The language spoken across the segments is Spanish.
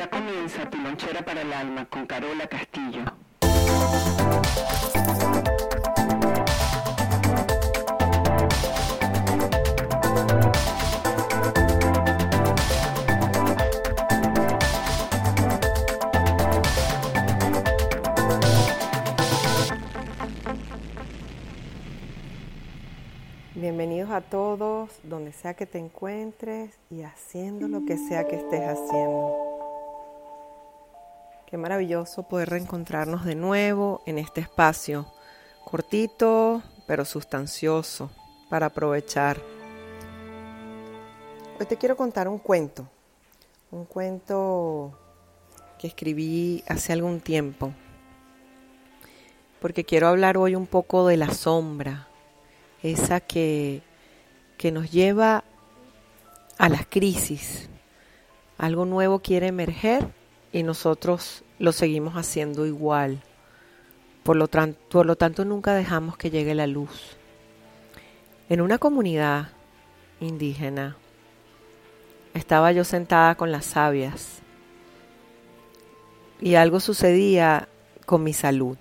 Ya comienza tu lonchera para el alma con Carola Castillo. Bienvenidos a todos, donde sea que te encuentres y haciendo lo que sea que estés haciendo. Qué maravilloso poder reencontrarnos de nuevo en este espacio, cortito pero sustancioso, para aprovechar. Hoy te quiero contar un cuento, un cuento que escribí hace algún tiempo, porque quiero hablar hoy un poco de la sombra, esa que, que nos lleva a las crisis. Algo nuevo quiere emerger y nosotros lo seguimos haciendo igual. Por lo, por lo tanto, nunca dejamos que llegue la luz. En una comunidad indígena estaba yo sentada con las sabias y algo sucedía con mi salud,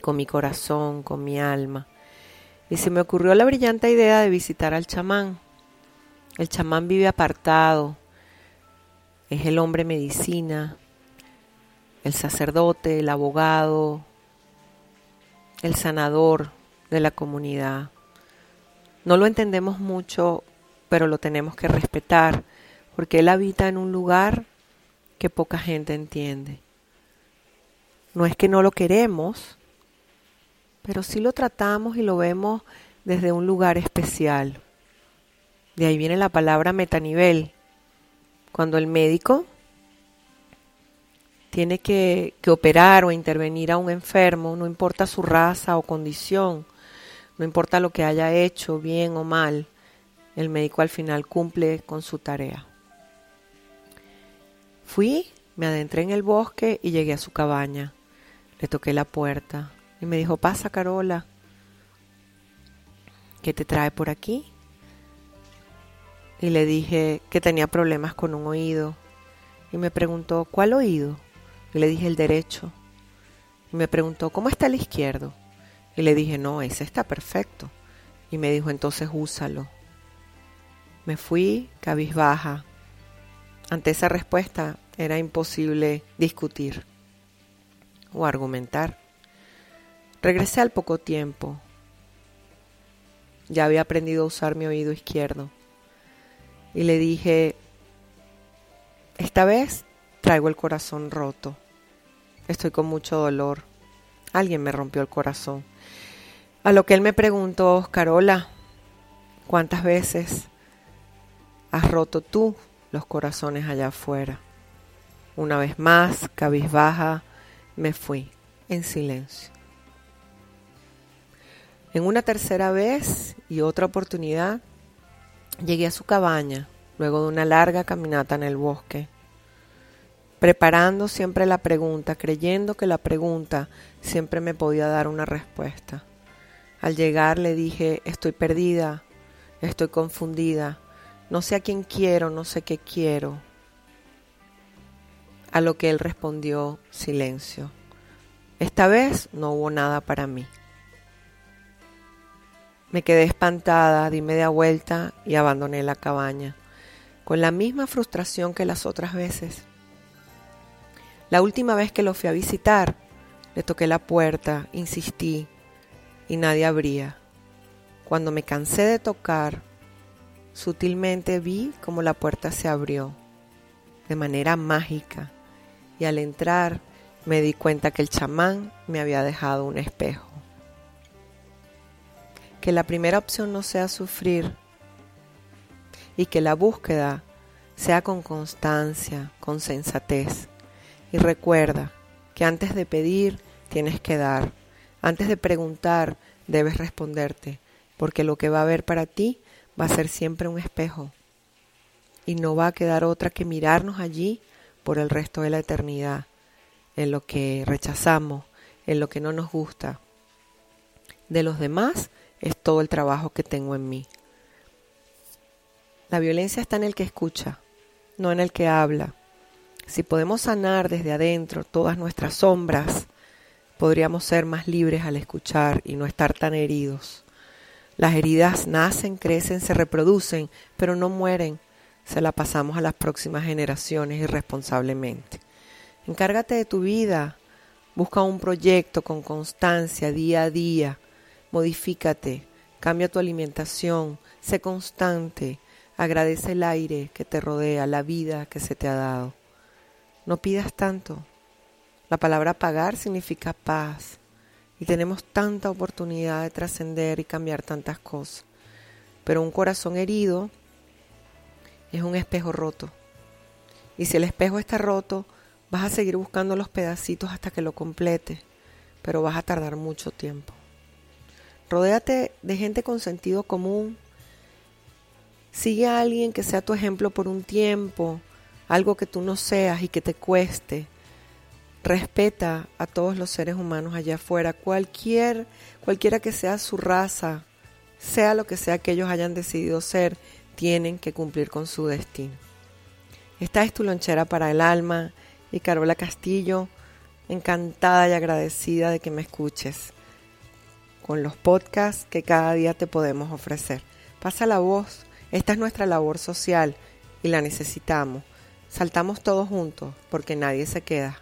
con mi corazón, con mi alma. Y se me ocurrió la brillante idea de visitar al chamán. El chamán vive apartado, es el hombre medicina, el sacerdote, el abogado, el sanador de la comunidad. No lo entendemos mucho, pero lo tenemos que respetar, porque él habita en un lugar que poca gente entiende. No es que no lo queremos, pero sí lo tratamos y lo vemos desde un lugar especial. De ahí viene la palabra metanivel. Cuando el médico tiene que, que, operar o intervenir a un enfermo, no importa su raza o condición, no importa lo que haya hecho, bien o mal, el médico al final cumple con su tarea. Fui, me adentré en el bosque y llegué a su cabaña. Le toqué la puerta y me dijo, pasa Carola, ¿qué te trae por aquí? Y le dije que tenía problemas con un oído. Y me preguntó, ¿cuál oído? Y le dije, el derecho. Y me preguntó, ¿cómo está el izquierdo? Y le dije, no, ese está perfecto. Y me dijo, entonces úsalo. Me fui cabizbaja. Ante esa respuesta era imposible discutir o argumentar. Regresé al poco tiempo. Ya había aprendido a usar mi oído izquierdo. Y le dije, esta vez traigo el corazón roto. Estoy con mucho dolor. Alguien me rompió el corazón. A lo que él me preguntó, Carola, ¿cuántas veces has roto tú los corazones allá afuera? Una vez más, cabizbaja, me fui en silencio. En una tercera vez y otra oportunidad, llegué a su cabaña luego de una larga caminata en el bosque, preparando siempre la pregunta, creyendo que la pregunta siempre me podía dar una respuesta. Al llegar le dije, estoy perdida, estoy confundida, no sé a quién quiero, no sé qué quiero. A lo que él respondió, silencio. Esta vez no hubo nada para mí. Me quedé espantada, di media vuelta y abandoné la cabaña, con la misma frustración que las otras veces. La última vez que lo fui a visitar, le toqué la puerta, insistí, y nadie abría. Cuando me cansé de tocar, sutilmente vi como la puerta se abrió, de manera mágica, y al entrar me di cuenta que el chamán me había dejado un espejo. Que la primera opción no sea sufrir y que la búsqueda sea con constancia, con sensatez. Y recuerda que antes de pedir, tienes que dar. Antes de preguntar, debes responderte, porque lo que va a haber para ti va a ser siempre un espejo. Y no va a quedar otra que mirarnos allí por el resto de la eternidad, en lo que rechazamos, en lo que no nos gusta. De los demás es todo el trabajo que tengo en mí. La violencia está en el que escucha, no en el que habla. Si podemos sanar desde adentro todas nuestras sombras, podríamos ser más libres al escuchar y no estar tan heridos. Las heridas nacen, crecen, se reproducen, pero no mueren. Se la pasamos a las próximas generaciones irresponsablemente. Encárgate de tu vida. Busca un proyecto con constancia día a día. Modifícate. Cambia tu alimentación. Sé constante. Agradece el aire que te rodea, la vida que se te ha dado. No pidas tanto. La palabra pagar significa paz. Y tenemos tanta oportunidad de trascender y cambiar tantas cosas. Pero un corazón herido es un espejo roto. Y si el espejo está roto, vas a seguir buscando los pedacitos hasta que lo complete, pero vas a tardar mucho tiempo. Rodéate de gente con sentido común. Sigue a alguien que sea tu ejemplo por un tiempo, algo que tú no seas y que te cueste. Respeta a todos los seres humanos allá afuera, cualquier, cualquiera que sea su raza, sea lo que sea que ellos hayan decidido ser, tienen que cumplir con su destino. Esta es tu lonchera para el alma y Carola Castillo, encantada y agradecida de que me escuches con los podcasts que cada día te podemos ofrecer. Pasa la voz, esta es nuestra labor social y la necesitamos. Saltamos todos juntos porque nadie se queda.